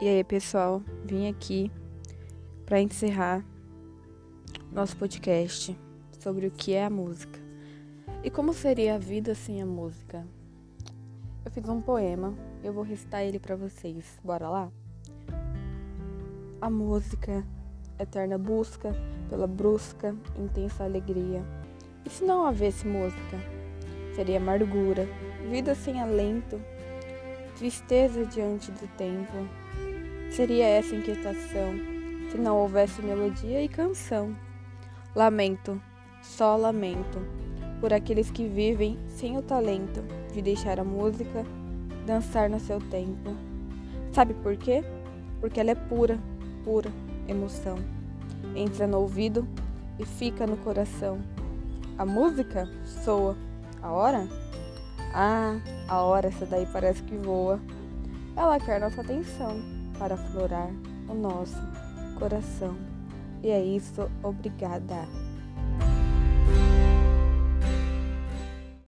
E aí, pessoal, vim aqui para encerrar nosso podcast sobre o que é a música e como seria a vida sem a música. Eu fiz um poema, eu vou recitar ele para vocês. Bora lá? A música, eterna busca pela brusca, intensa alegria. E se não houvesse música? Seria amargura, vida sem alento, tristeza diante do tempo Seria essa inquietação se não houvesse melodia e canção. Lamento, só lamento, por aqueles que vivem sem o talento de deixar a música dançar no seu tempo. Sabe por quê? Porque ela é pura, pura emoção. Entra no ouvido e fica no coração. A música soa. A hora? Ah, a hora essa daí parece que voa. Ela quer nossa atenção para florar o nosso coração. E é isso, obrigada.